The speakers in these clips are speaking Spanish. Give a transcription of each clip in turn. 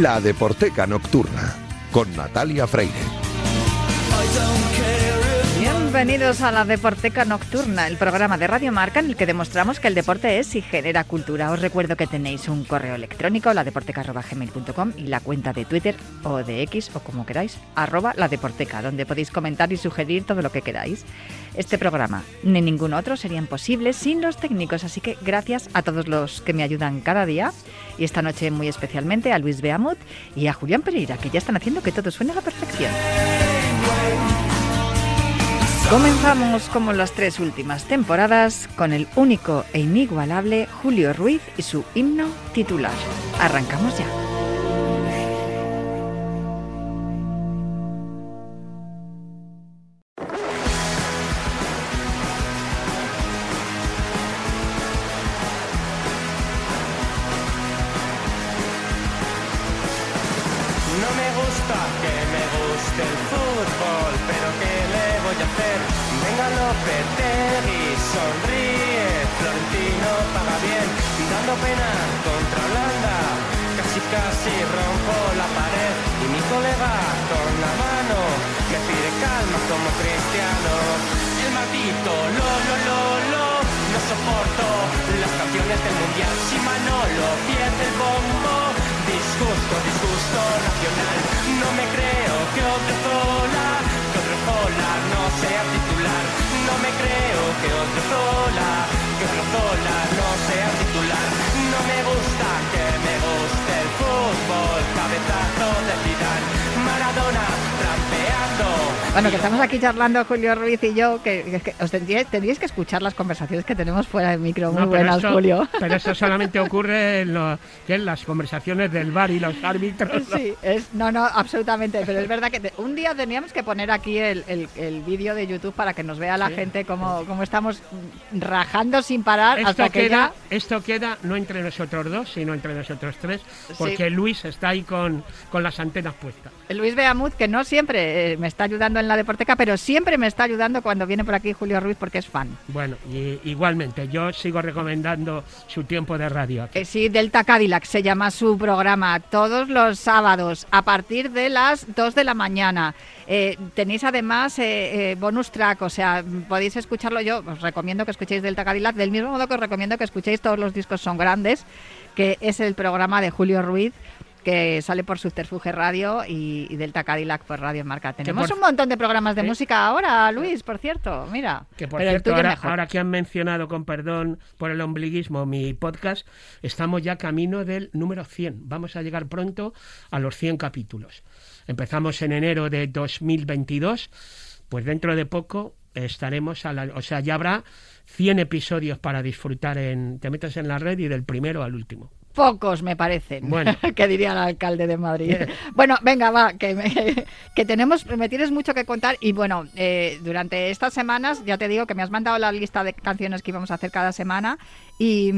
La Deporteca Nocturna con Natalia Freire. Bienvenidos a la Deporteca Nocturna, el programa de Radio Marca en el que demostramos que el deporte es y genera cultura. Os recuerdo que tenéis un correo electrónico, ladeporteca.gmail.com y la cuenta de Twitter o de X o como queráis, arroba la Deporteca, donde podéis comentar y sugerir todo lo que queráis. Este programa ni ningún otro serían posibles sin los técnicos, así que gracias a todos los que me ayudan cada día y esta noche muy especialmente a Luis Beamut y a Julián Pereira, que ya están haciendo que todo suene a la perfección. Comenzamos como las tres últimas temporadas con el único e inigualable Julio Ruiz y su himno titular. Arrancamos ya. No me creo que otro Zola, que otro Zola no sea titular. No me creo que otro Zola, que otro Zola no sea titular. No me gusta Bueno, que estamos aquí charlando Julio Ruiz y yo, que, os tendríais, que escuchar las conversaciones que tenemos fuera del micro. Muy buenas, Julio. Pero eso solamente ocurre en, las conversaciones del bar y los árbitros. Sí, es, no, no, absolutamente. Pero es verdad que un día teníamos que poner aquí el, vídeo de YouTube para que nos vea la gente cómo, cómo, estamos rajando sin parar esto hasta que queda, Esto queda no entre nosotros dos, sino entre nosotros tres, porque Luis está ahí con, con las antenas puestas. Luis Beamut, que no siempre eh, me está ayudando en la Deporteca, pero siempre me está ayudando cuando viene por aquí Julio Ruiz porque es fan. Bueno, y, igualmente, yo sigo recomendando su tiempo de radio. Eh, sí, Delta Cadillac se llama su programa, todos los sábados a partir de las 2 de la mañana. Eh, tenéis además eh, bonus track, o sea, podéis escucharlo yo, os recomiendo que escuchéis Delta Cadillac, del mismo modo que os recomiendo que escuchéis todos los discos son grandes, que es el programa de Julio Ruiz que sale por Subterfuge Radio y, Delta Cadillac por Radio Marca. Tenemos un montón de programas de música ahora, Luis, por cierto, mira. Que por cierto, ahora, que han mencionado, con perdón por el ombliguismo, mi podcast, estamos ya camino del número 100. Vamos a llegar pronto a los 100 capítulos. Empezamos en enero de 2022, pues dentro de poco estaremos a la... O sea, ya habrá 100 episodios para disfrutar en... Te metes en la red y del primero al último. Pocos me parecen, bueno. que diría el alcalde de Madrid. bueno, venga, va, que, que tenemos, me tienes mucho que contar y bueno, eh, durante estas semanas ya te digo que me has mandado la lista de canciones que íbamos a hacer cada semana y,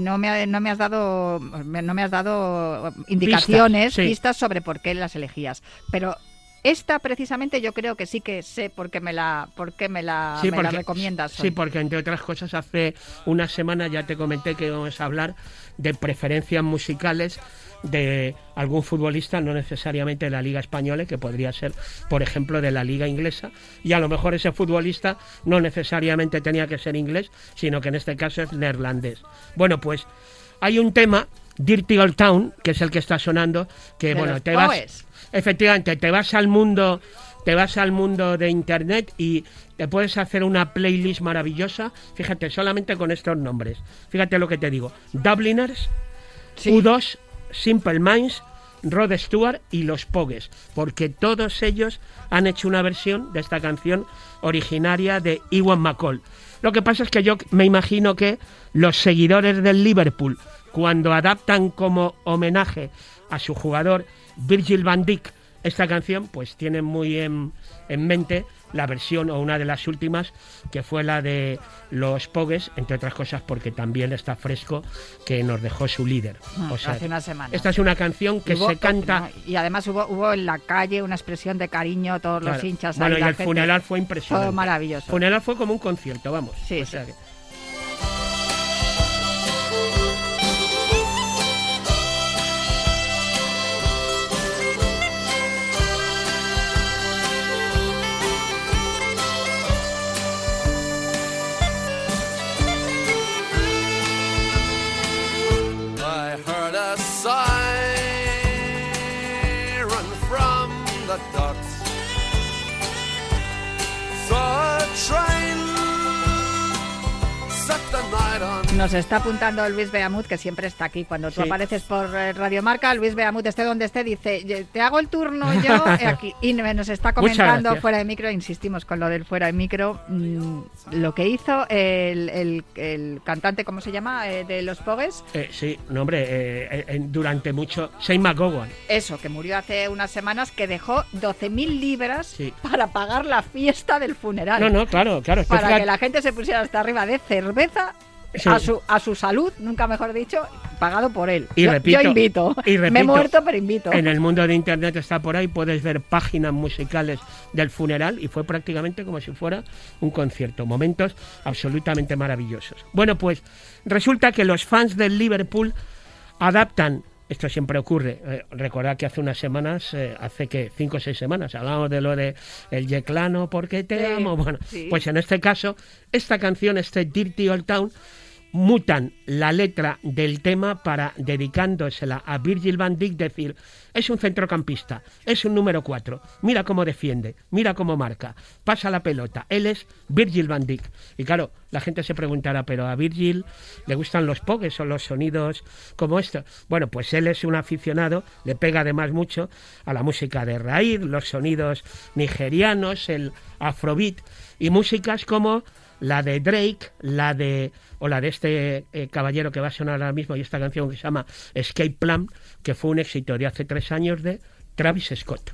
no, me, no me has dado no me has dado indicaciones, pistas sobre por qué las elegías. Pero esta precisamente yo creo que sí que sé por qué me la, por qué me la, recomiendas. Sí, porque entre otras cosas hace una semana ya te comenté que íbamos a hablar de preferencias musicales de algún futbolista, no necesariamente de la Liga Española, que podría ser, por ejemplo, de la Liga Inglesa, y a lo mejor ese futbolista no necesariamente tenía que ser inglés, sino que en este caso es neerlandés. Bueno, pues hay un tema, Dirty Old Town, que es el que está sonando, que bueno, te vas efectivamente, te vas al mundo, te vas al mundo de internet y te puedes hacer una playlist maravillosa. Fíjate, solamente con estos nombres. Fíjate lo que te digo. Dubliners, U2, Simple Minds, Rod Stewart y los Pogues, porque todos ellos han hecho una versión de esta canción originaria de Iwan McCall. Lo que pasa es que yo me imagino que los seguidores del Liverpool, cuando adaptan como homenaje a su jugador Virgil van Dijk esta canción, pues tiene muy en, mente la versión o una de las últimas que fue la de los Pogues, entre otras cosas porque también está fresco que nos dejó su líder. Ah, o sea, hace una semana. Esta es una canción que se canta y además hubo, hubo en la calle una expresión de cariño todos los hinchas. Bueno, y el funeral fue impresionante. Todo maravilloso. El funeral fue como un concierto, vamos. Sí, the docks. Saw a Nos está apuntando Luis Beamut, que siempre está aquí. Cuando tú Sí. apareces por eh, Radiomarca, Luis Beamut, esté donde esté, dice, "Ye- te hago el turno yo aquí. Y nos está comentando fuera de micro, insistimos con lo del fuera de micro, mm, lo que hizo el, el- el cantante, ¿cómo se llama? Eh, de los Pogues. Eh, sí, no, hombre, eh, eh, durante mucho. Shane McGowan. Eso, que murió hace unas semanas, que dejó 12.000 libras Sí. para pagar la fiesta del funeral. No, no, claro, claro. es que para fíjate- que la gente se pusiera hasta arriba de cerveza Sí. a, su, a su salud, nunca mejor dicho, pagado por él. Y yo, repito- yo invito. y Me he repito, muerto, pero invito. En el mundo de internet está por ahí, puedes ver páginas musicales del funeral y fue prácticamente como si fuera un concierto. Momentos absolutamente maravillosos. Bueno, pues resulta que los fans del Liverpool adaptan. Esto siempre ocurre. Eh, recordad que hace unas semanas, eh, hace que cinco o seis semanas, hablamos de lo de el Yeclano porque te Sí, amo. Bueno, sí. pues en este caso, esta canción, este Dirty Old Town, mutan la letra del tema para dedicándosela a Virgil van Dijk decir es un centrocampista, es un número 4, mira cómo defiende, mira cómo marca, pasa la pelota, él es Virgil van Dijk. Y claro, la gente se preguntará, pero a Virgil le gustan los pogues o los sonidos como esto. Bueno, pues él es un aficionado, le pega además mucho a la música de raíz, los sonidos nigerianos, el afrobeat y músicas como la de Drake, la de o la de este eh, caballero que va a sonar ahora mismo y esta canción que se llama Escape Plan, que fue un éxito de hace tres años de Travis Scott.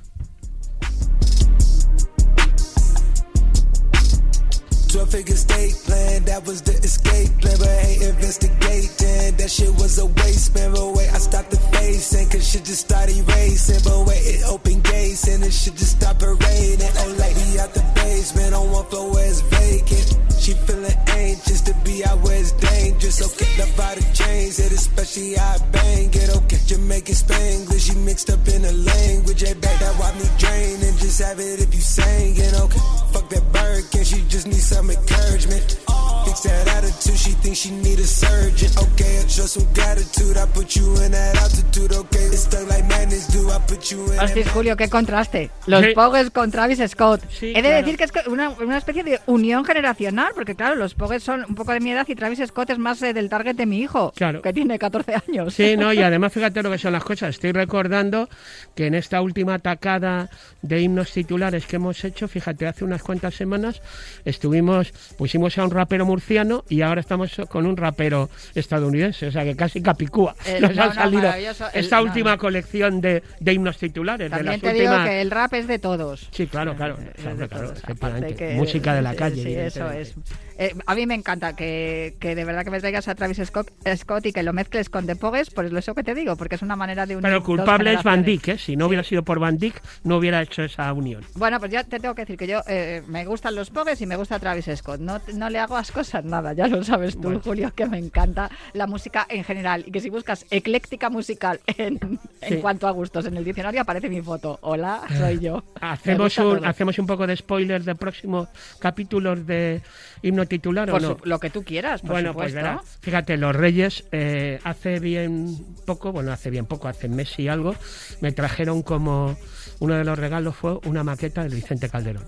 Figure state plan, that was the escape plan, but ain't investigating. That shit was a waste, man. But wait, I stopped the facing, cause shit just started racing. But wait, it opened gates, and it shit just stopped raining. Old oh, lady out the basement on one floor where it's vacant. She feeling anxious to be out where it's dangerous. Okay, the body change it, especially I bang it. Oh, okay, Jamaican Spanglish, you mixed up in the language. Hey, back that why me drain and just have it if you sang it. Okay, fuck that Birkin, she just needs some encouragement. Fix that attitude, she thinks she need a surgeon. Okay, I show some gratitude, I put you in that altitude. Okay, it's stuck like madness do, I put you in Hostia. Julio, qué contraste. Los Sí. Pogues con Travis Scott. Sí, He de claro. decir que es una, una especie de unión generacional, porque claro, los Pogues son un poco de mi edad y Travis Scott es más eh, del target de mi hijo, Claro. que tiene 14 años. Sí, no, y además fíjate lo que son las cosas. Estoy recordando que en esta última atacada de himnos titulares que hemos hecho, fíjate, hace unas cuantas semanas estuvimos, pusimos a un rapero murciano y ahora estamos con un rapero estadounidense, o sea que casi capicúa. Eh, Nos no, ha no, salido. El- esta última no. colección de, de himnos titulares, de También las te digo que el rap es de todos. Sí, claro, claro, Eh, claro, de claro, que- Música de la calle, Sí, eso es. Eh, a mí me encanta que, que de verdad que me traigas a Travis Scott, Scott y que lo mezcles con The Pogues, por eso que te digo, porque es una manera de unir Pero dos culpable es Van. Dyck, ¿eh? Si no hubiera sido por Van Dyck, no hubiera hecho esa unión. Bueno, pues ya te tengo que decir que yo eh, me gustan los Pogues y me gusta Travis Scott. No, no le hago ascos a nada, ya lo sabes tú, Bueno. Julio, que me encanta la música en general. Y que si buscas ecléctica musical en, en cuanto a gustos en el diccionario aparece mi foto. Hola, soy yo. Me Hacemos un, todo. hacemos un poco de spoiler de próximos capítulos de himno titular Por o no. su- lo que tú quieras, por bueno, pues supuesto. verás, fíjate, los Reyes eh, hace bien poco, bueno, hace bien poco, hace mes y algo, me trajeron como uno de los regalos fue una maqueta del Vicente Calderón.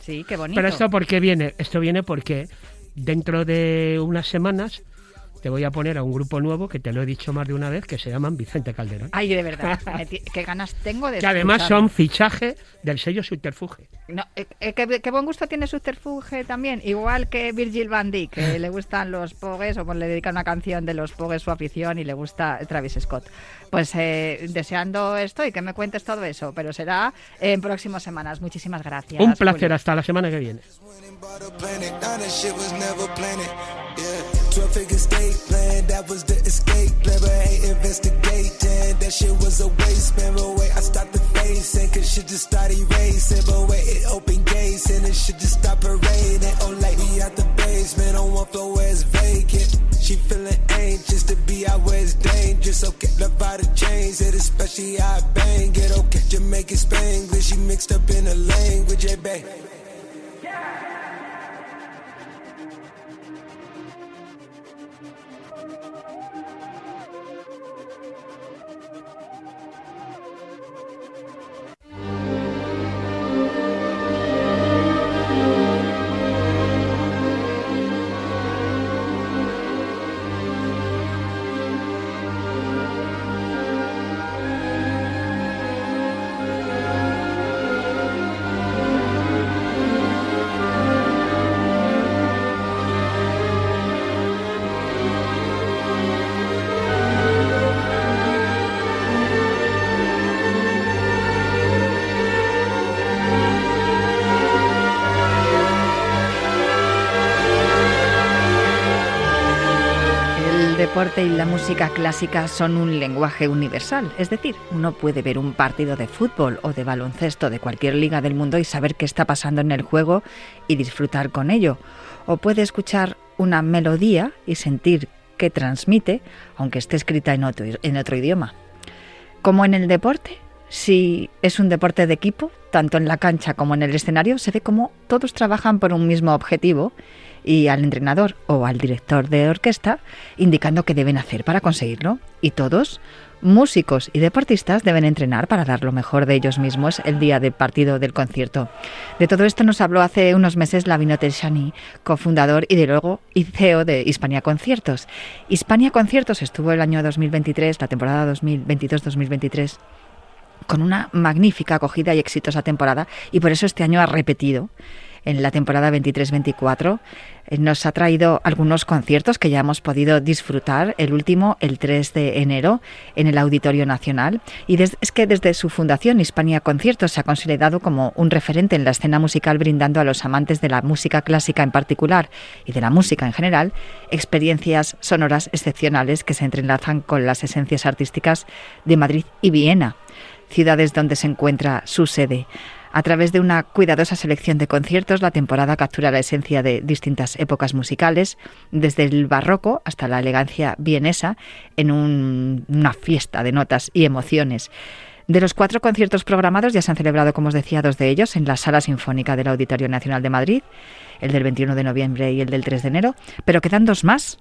Sí, qué bonito. Pero esto por qué viene? Esto viene porque dentro de unas semanas te voy a poner a un grupo nuevo que te lo he dicho más de una vez que se llaman Vicente Calderón. Ay, de verdad, qué ganas tengo de que además son fichaje del sello Subterfuge. No, eh, eh, qué, qué buen gusto tiene Subterfuge también, igual que Virgil van Dijk, que le gustan los Pogues o pues le dedica una canción de los Pogues su afición y le gusta Travis Scott. Pues eh, deseando esto y que me cuentes todo eso, pero será en próximas semanas. Muchísimas gracias. Un placer, Julio. hasta la semana que viene. Winning bought a planet, now that was never planted. Yeah, 12 figure state plan, that was the escape plan, but ain't investigating. That shit was a waste, man. But wait, I stopped the facing, cause shit just started racing. But wait, it opened gates, and it shit just stopped raining. Oh, lady out the basement on one floor where it's vacant. She feeling anxious to be out where it's dangerous. Okay, love the body change it, especially I bang it. Okay, Jamaican Spanglish, you mixed up in the language, hey, babe. Deporte y la música clásica son un lenguaje universal, es decir, uno puede ver un partido de fútbol o de baloncesto de cualquier liga del mundo y saber qué está pasando en el juego y disfrutar con ello, o puede escuchar una melodía y sentir que transmite, aunque esté escrita en otro, en otro idioma. Como en el deporte, si es un deporte de equipo, tanto en la cancha como en el escenario, se ve como todos trabajan por un mismo objetivo y al entrenador o al director de orquesta indicando qué deben hacer para conseguirlo. Y todos, músicos y deportistas, deben entrenar para dar lo mejor de ellos mismos el día del partido del concierto. De todo esto nos habló hace unos meses Lavino Shani, cofundador y de luego y CEO de Hispania Conciertos. Hispania Conciertos estuvo el año 2023, la temporada 2022-2023 con una magnífica acogida y exitosa temporada y por eso este año ha repetido en la temporada 23-24. Eh, nos ha traído algunos conciertos que ya hemos podido disfrutar. El último, el 3 de enero, en el Auditorio Nacional. Y es que desde su fundación, Hispania Conciertos, se ha considerado como un referente en la escena musical, brindando a los amantes de la música clásica en particular y de la música en general, experiencias sonoras excepcionales que se entrelazan con las esencias artísticas de Madrid y Viena ciudades donde se encuentra su sede. A través de una cuidadosa selección de conciertos, la temporada captura la esencia de distintas épocas musicales, desde el barroco hasta la elegancia vienesa, en una fiesta de notas y emociones. De los cuatro conciertos programados ya se han celebrado, como os decía, dos de ellos en la Sala Sinfónica del Auditorio Nacional de Madrid, el del 21 de noviembre y el del 3 de enero, pero quedan dos más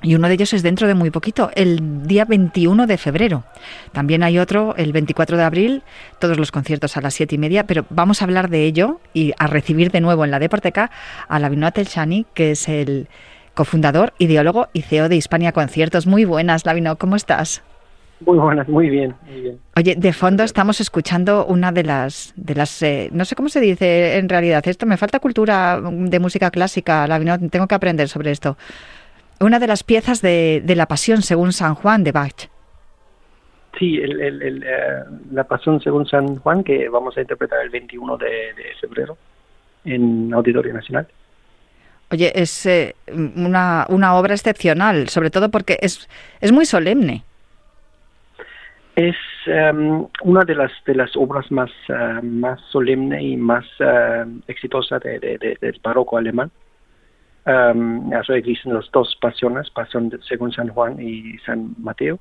y uno de ellos es dentro de muy poquito, el día 21 de febrero. También hay otro el 24 de abril, todos los conciertos a las siete y media, pero vamos a hablar de ello y a recibir de nuevo en la Deporteca a Lavino Telchani, que es el cofundador, ideólogo y CEO de Hispania Conciertos. Muy buenas, Lavino, ¿cómo estás? Muy buenas, muy bien, Oye, de fondo estamos escuchando una de las, de las, eh, no sé cómo se dice en realidad esto. Me falta cultura de música clásica, Lavino. Tengo que aprender sobre esto una de las piezas de, la Pasión según San Juan de Bach. Sí, eh, la Pasión según San Juan que vamos a interpretar el 21 de, febrero en Auditorio Nacional. Oye, es eh, una, una, obra excepcional, sobre todo porque es, es muy solemne. Es em, una de las de las obras más, uh, más solemne y más uh, exitosa de, del barroco alemán. Um, eso existen las dos pasiones, pasión según San Juan y San Mateo.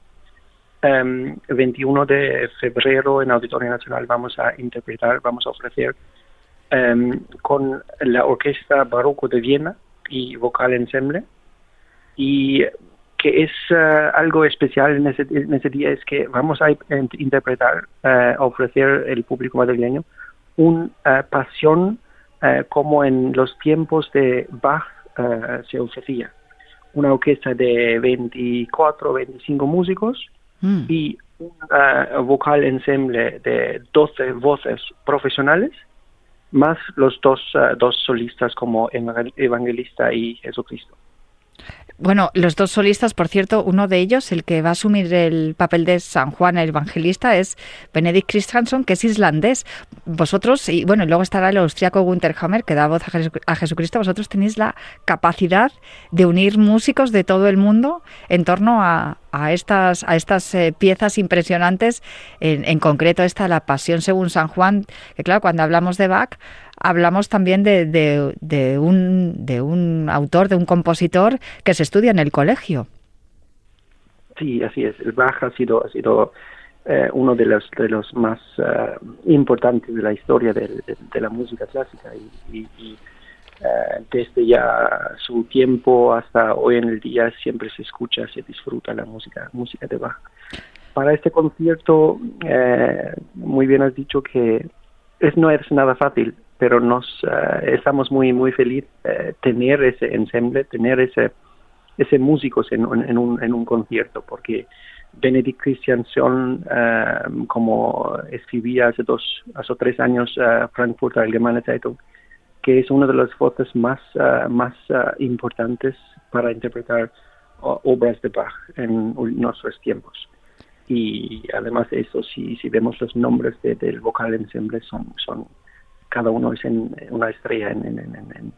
el 21 de febrero en Auditorio Nacional vamos a interpretar, vamos a ofrecer con la Orquesta Barroco de Viena y Vocal Ensemble. Y que es uh, algo especial en ese, en ese, día es que vamos a interpretar, uh, ofrecer al público madrileño una uh, pasión como en los tiempos de Bach eh, se ofrecía una orquesta de 24 25 músicos mm. y un eh, vocal ensemble de 12 voces profesionales, más los dos, eh, dos solistas como Evangelista y Jesucristo. Bueno, los dos solistas, por cierto, uno de ellos, el que va a asumir el papel de San Juan el Evangelista, es Benedict Christianson, que es islandés. Vosotros, y bueno, y luego estará el austriaco Gunther Hammer, que da voz a, Jesucristo. Vosotros tenéis la capacidad de unir músicos de todo el mundo en torno a, estas, a estas eh, piezas impresionantes, en, en concreto esta, La Pasión según San Juan, que claro, cuando hablamos de Bach, hablamos también de, un, de un autor, de un compositor que se estudia en el colegio. Sí, así es. El Bach ha sido, ha sido eh, uno de los, de los más eh, importantes de la historia de, la música clásica y, eh, desde ya su tiempo hasta hoy en el día siempre se escucha, se disfruta la música, música de Bach. Para este concierto, muy bien has dicho que es, no es nada fácil pero nos eh, estamos muy muy feliz eh, tener ese ensemble, tener ese ese músicos en, en, un, en un concierto, porque Benedict Christiansen, eh, como escribía hace dos, hace tres años uh, Frankfurt Allgemeine Zeitung, que es una de las voces más, más importantes para interpretar obras de Bach en nuestros tiempos. Y además de eso, si, si vemos los nombres del vocal ensemble, son, son cada uno es en, una estrella en, en,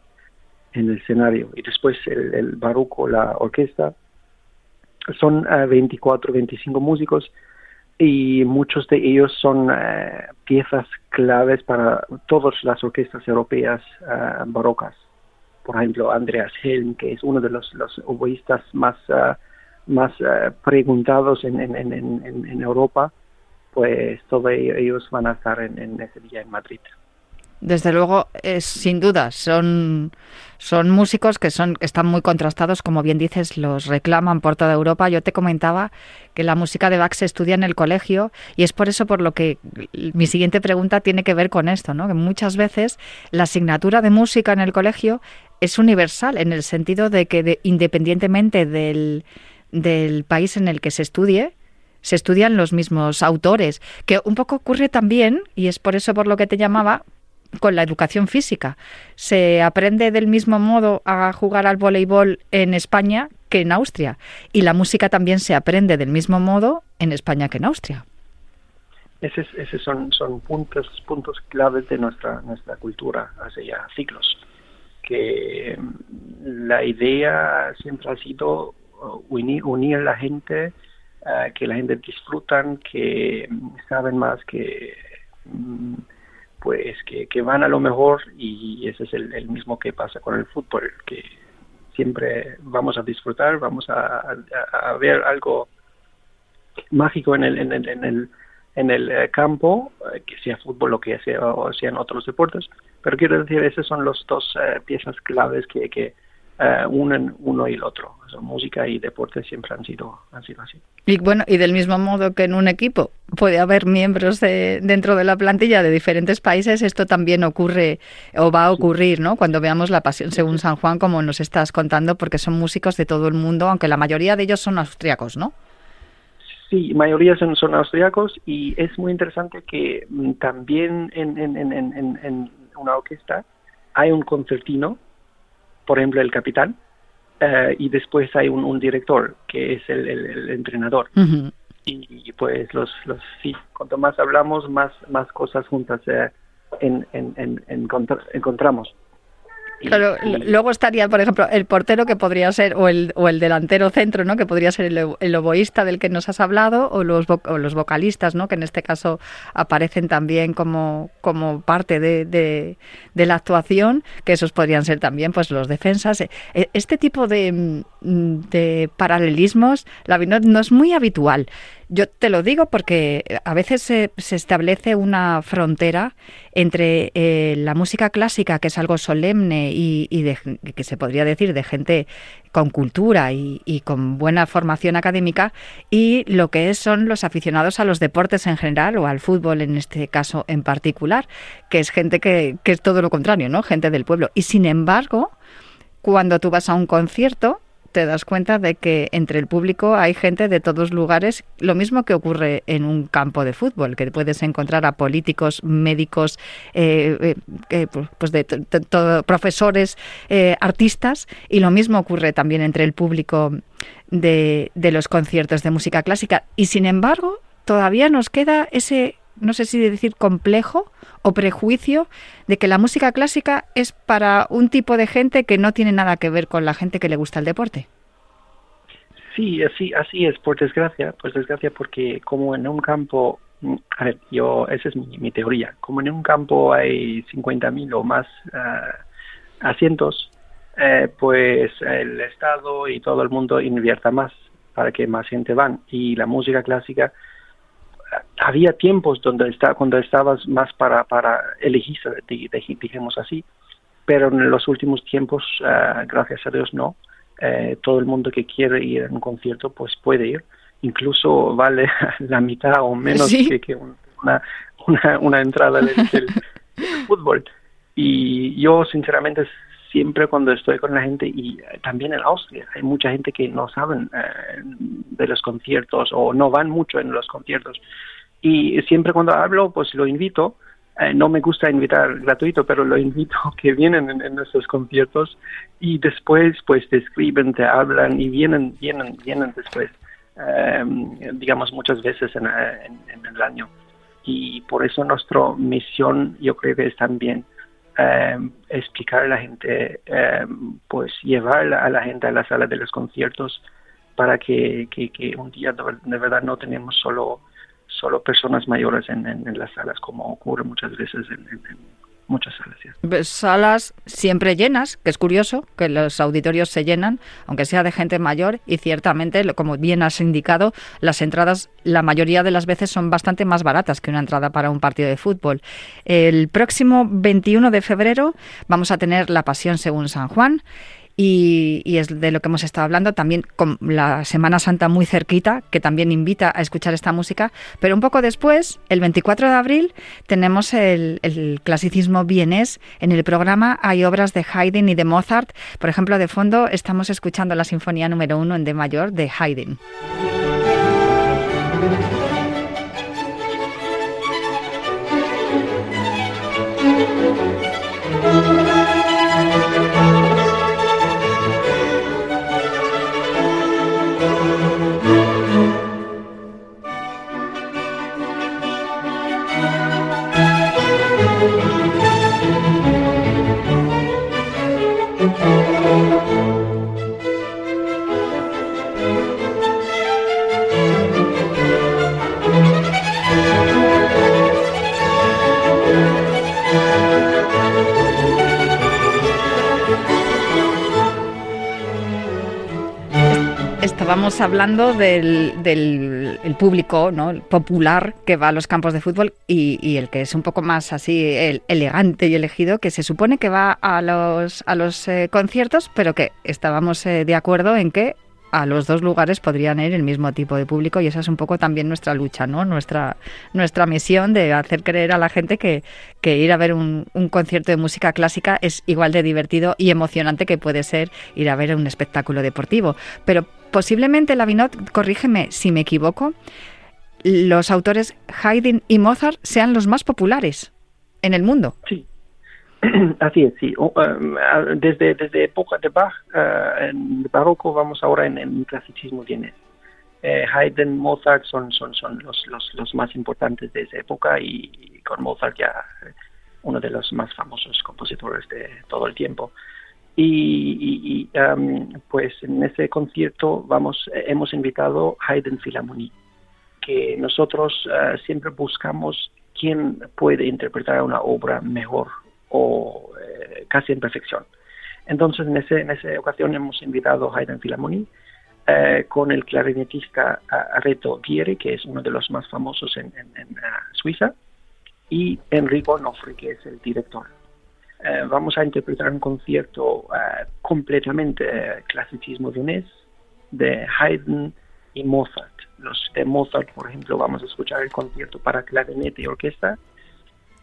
el escenario. Y después el, el barroco, la orquesta, son 24, 25 músicos y muchos de ellos son piezas claves para todas las orquestas europeas barrocas. Por ejemplo, Andreas Helm, que es uno de los, los oboístas más, más preguntados en, en, en, en Europa, pues todos ellos van a estar en, ese día en Madrid. Desde luego, sin duda, son, son músicos que son están muy contrastados, como bien dices, los reclaman por toda Europa. Yo te comentaba que la música de Bach se estudia en el colegio y es por eso por lo que mi siguiente pregunta tiene que ver con esto, ¿no? Que muchas veces la asignatura de música en el colegio es universal en el sentido de que independientemente del, del país en el que se estudie, se estudian los mismos autores, que un poco ocurre también, y es por eso por lo que te llamaba, con la educación física. Se aprende del mismo modo a jugar al voleibol en España que en Austria, y la música también se aprende del mismo modo en España que en Austria. Esos, son, puntos, puntos claves de nuestra, nuestra cultura hace ya siglos, que mm, la idea siempre ha sido unir, unir a la gente eh, que la gente disfrutan, que saben más, que mm, pues que, van a lo mejor y ese es el, mismo que pasa con el fútbol, que siempre vamos a disfrutar, vamos a, ver algo mágico en el, en el, en el, en el eh, campo, eh, que sea fútbol o que sea, o sean otros deportes, pero quiero decir, esas son las dos piezas claves que, que uh, unen uno y el otro. música y deporte siempre han sido, han sido así. Y bueno, y del mismo modo que en un equipo puede haber miembros de, dentro de la plantilla de diferentes países, esto también ocurre o va a ocurrir, ¿no? Cuando veamos la pasión según San Juan, como nos estás contando, porque son músicos de todo el mundo, aunque la mayoría de ellos son austriacos, ¿no? Sí, mayoría son, son austriacos y es muy interesante que mm, también en, en, en, en, una orquesta hay un concertino por ejemplo, el capitán, eh, y después hay un, director, que es el, entrenador. y, pues los, los sí, cuanto más hablamos, más, más cosas juntas eh, en, en, encontramos. Claro, luego estaría, por ejemplo, el portero que podría ser, o el, o el delantero centro, ¿no? Que podría ser el, el oboísta del que nos has hablado, o los, o los vocalistas, ¿no? Que en este caso aparecen también como, como parte de, de, la actuación, que esos podrían ser también, pues, los defensas. E, este tipo de, de paralelismos, la no es muy habitual. Yo te lo digo porque a veces se, establece una frontera entre eh, la música clásica, que es algo solemne y, que se podría decir de gente con cultura y, con buena formación académica, y lo que es, son los aficionados a los deportes en general o al fútbol en este caso en particular, que es gente que, que es todo lo contrario, ¿no? Gente del pueblo. Y sin embargo, cuando tú vas a un concierto, te das cuenta de que entre el público hay gente de todos lugares, lo mismo que ocurre en un campo de fútbol, que puedes encontrar a políticos, médicos, eh, eh, eh, pues, pues de profesores, artistas, y lo mismo ocurre también entre el público de, de los conciertos de música clásica. Y sin embargo, todavía nos queda ese no sé si decir complejo o prejuicio de que la música clásica es para un tipo de gente que no tiene nada que ver con la gente que le gusta el deporte. Sí, así, así es, por desgracia, por desgracia, porque como en un campo, mm, a ver, yo, esa es mi, teoría, como en un campo hay 50.000 o más uh, asientos, eh, pues el Estado y todo el mundo invierta más para que más gente van. Y la música clásica había tiempos donde está, cuando estabas más para, para elegir, dijimos así, pero en los últimos tiempos, uh, gracias a Dios, no. Eh, todo el mundo que quiere ir a un concierto, pues puede ir. Incluso vale la mitad o menos que, una, una, una, entrada del, del fútbol. Y yo, sinceramente, siempre cuando estoy con la gente y eh, también en Austria hay mucha gente que no saben eh, de los conciertos o no van mucho en los conciertos. Y siempre cuando hablo pues lo invito eh, no me gusta invitar gratuito pero lo invito que vienen en, nuestros conciertos y después pues te escriben te hablan y vienen vienen vienen después digamos muchas veces en, en el año. Y por eso nuestra misión yo creo que es también eh, explicar a la gente, eh, pues llevar a la gente a la sala de los conciertos para que, que, que un día de, ver- de verdad no tenemos solo solo personas mayores en, en- las salas como ocurre muchas veces en- en muchas salas. Ves Salas siempre llenas, que es curioso que los auditorios se llenan, aunque sea de gente mayor, y ciertamente, como bien has indicado, las entradas la mayoría de las veces son bastante más baratas que una entrada para un partido de fútbol. El próximo 21 de febrero vamos a tener La Pasión según San Juan. Y, y es de lo que hemos estado hablando, también con la Semana Santa muy cerquita, que también invita a escuchar esta música. Pero un poco después, el 24 de abril, tenemos el, el clasicismo vienés. En el programa hay obras de Haydn y de Mozart. Por ejemplo, de fondo estamos escuchando la Sinfonía número uno en D mayor de Haydn. Música Estábamos hablando del, del- el público ¿no? el popular que va a los campos de fútbol y, el que es un poco más así el- elegante y elegido, que se supone que va a los, a los eh, conciertos, pero que estábamos eh, de acuerdo en que a los dos lugares podrían ir el mismo tipo de público y esa es un poco también nuestra lucha, ¿no? Nuestra, nuestra misión de hacer creer a la gente que, que ir a ver un, un concierto de música clásica es igual de divertido y emocionante que puede ser ir a ver un espectáculo deportivo. Pero posiblemente, Lavinot, corrígeme si me equivoco, los autores Haydn y Mozart sean los más populares en el mundo. Sí, así es, sí. Ah, desde, desde época de Bach, ah, en barroco, vamos ahora en clasicismo vienés. Eh, Haydn, Mozart son, son, son los, los, los más importantes de esa época y, y con Mozart ya eh, uno de los más famosos compositores de todo el tiempo. Y, um, pues en ese concierto vamos, hemos invitado Haydn Philharmonie, que nosotros eh, siempre buscamos quién puede interpretar una obra mejor o eh, casi en perfección. Entonces, en, ese, en esa ocasión hemos invitado Haydn Philharmonie eh, con el clarinetista uh, Reto Vieri, que es uno de los más famosos en, ah, Suiza, y Enrico Onofre, que es el director. Eh, vamos a interpretar un concierto ah, completamente eh, clasicismo vienés de Haydn y Mozart. Los de Mozart, por ejemplo, vamos a escuchar el concierto para clarinete y orquesta.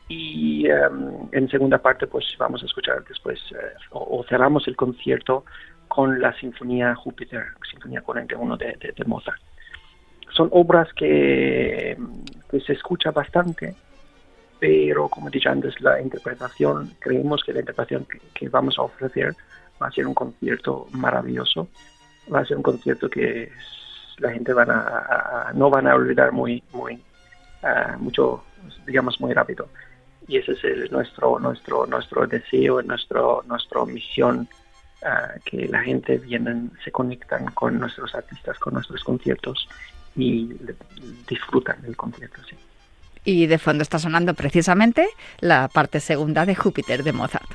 Y em, en segunda parte, pues vamos a escuchar después, eh, o, o cerramos el concierto con la Sinfonía Júpiter, Sinfonía 41 de, de, de Mozart. Son obras que, que se escucha bastante, pero como he dicho antes, la interpretación, creemos que la interpretación que, vamos a ofrecer va a ser un concierto maravilloso, va a ser un concierto que la gente van a, no van a olvidar muy, muy, ah, mucho, digamos, muy rápido. Y ese es nuestro, nuestro, nuestro deseo, nuestro, nuestra misión, ah, que la gente viene, se conectan con nuestros artistas, con nuestros conciertos y disfrutan del concierto, sí. Y de fondo está sonando precisamente la parte segunda de Júpiter de Mozart.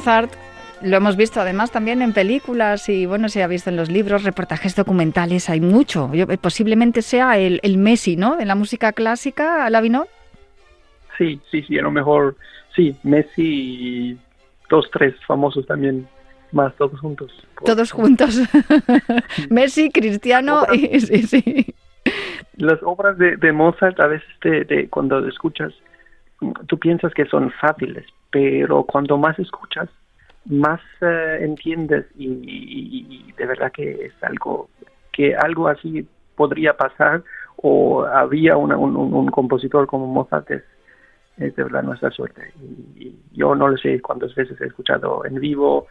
Mozart lo hemos visto además también en películas y bueno, se ha visto en los libros, reportajes documentales, hay mucho. Yo- posiblemente sea el, el Messi, ¿no? De la música clásica, Lavinot. Sí, sí, sí, a lo mejor, sí, Messi y dos, tres famosos también más todos juntos. Todos juntos. Messi, Cristiano y sí, sí. Las obras de, de Mozart a veces te, te- cuando escuchas, tú piensas que son fáciles, pero cuando más escuchas, más eh, entiendes y, y- de verdad que es algo que algo así podría pasar o había una- un, compositor como Mozart es, de verdad nuestra suerte. Y, yo no lo sé cuántas veces he escuchado en vivo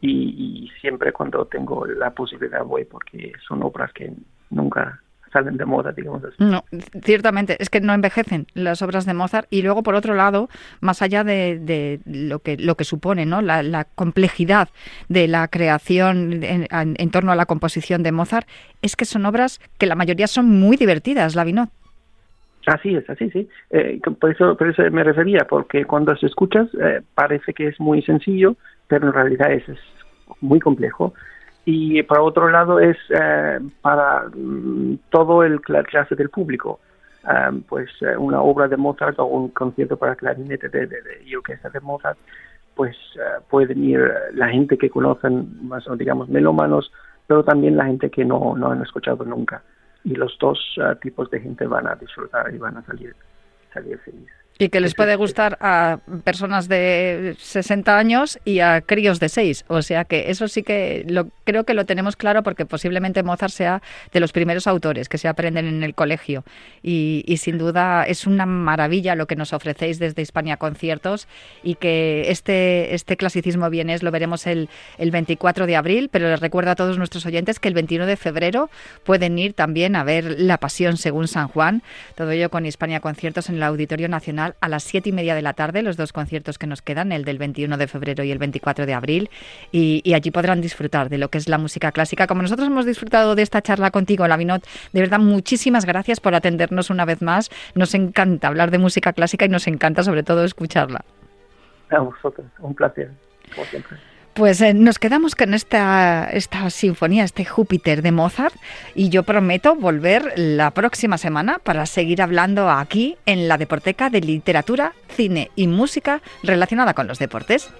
y siempre cuando tengo la posibilidad voy porque son obras que nunca salen de moda, digamos así. No, ciertamente, es que no envejecen las obras de Mozart y luego por otro lado, más allá de, de lo que lo que supone, ¿no? La, la complejidad de la creación en, en- en torno a la composición de Mozart, es que son obras que la mayoría son muy divertidas, Lavinot. Así es, así sí. Eh, por eso, por eso me refería, porque cuando se escuchas eh, parece que es muy sencillo, pero en realidad es, es muy complejo. Y por otro lado es eh, para mm, todo el cla- clase del público. Ah, pues eh, una obra de Mozart o un concierto para clarinete de, de, y orquesta de Mozart, pues eh, pueden ir la gente que conocen, más o digamos melómanos, pero también la gente que no, no han escuchado nunca y los dos ah, tipos de gente van a disfrutar y van a salir, salir felices. Y que les puede gustar a personas de 60 años y a críos de 6. O sea que eso sí que lo, creo que lo tenemos claro porque posiblemente Mozart sea de los primeros autores que se aprenden en el colegio. Y, y sin duda es una maravilla lo que nos ofrecéis desde Hispania Conciertos y que este, este clasicismo vienes lo veremos el, el 24 de abril, pero les recuerdo a todos nuestros oyentes que el 21 de febrero pueden ir también a ver La Pasión según San Juan, todo ello con Hispania Conciertos en el Auditorio A las siete y media de la tarde, los dos conciertos que nos quedan, el del 21 de febrero y el 24 de abril, y, y allí podrán disfrutar de lo que es la música clásica. Como nosotros hemos disfrutado de esta charla contigo, Lavinot, de verdad, muchísimas gracias por atendernos una vez más. Nos encanta hablar de música clásica y nos encanta sobre todo escucharla. A vosotros, un placer, como siempre. Pues eh, nos quedamos con esta, esta sinfonía, este Júpiter de Mozart, y yo prometo volver la próxima semana para seguir hablando aquí en la Deporteca de literatura, cine y música relacionada con los deportes.